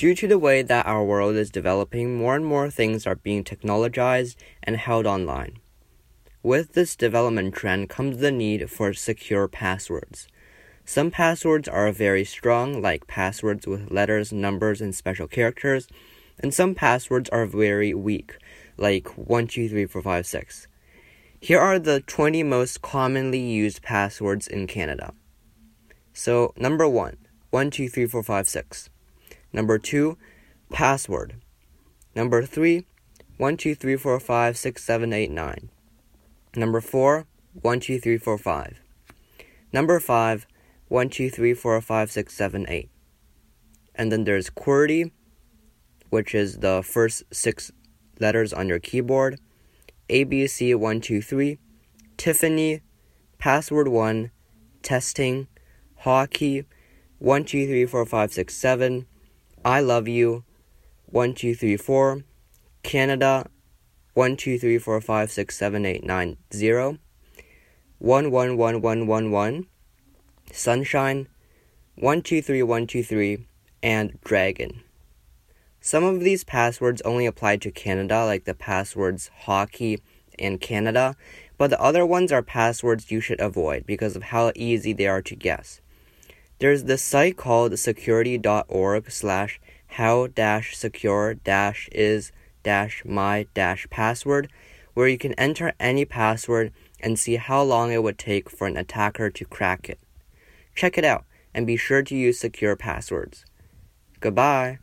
Due to the way that our world is developing, more and more things are being technologized and held online. With this development trend comes the need for secure passwords. Some passwords are very strong, like passwords with letters, numbers, and special characters, and some passwords are very weak, like 123456. Here are the 20 most commonly used passwords in Canada. So, number one, 123456. Number two, password. Number three, 12345678 Number four, 12345. Number five, 1234567 And then there's QWERTY, which is the first six letters on your keyboard. ABC123, Tiffany, password 1, testing, hockey, 12345667, I love you, 1234, Canada, one two three four five six seven eight nine zero. One one one one one one. Sunshine. One two three one two three. And dragon. Some of these passwords only apply to canada like the passwords hockey and canada but the other ones are passwords you should avoid because of how easy they are to guess there's this site called security.org slash how dash secure dash is dash my dash password where you can enter any password and see how long it would take for an attacker to crack it. Check it out and be sure to use secure passwords. Goodbye.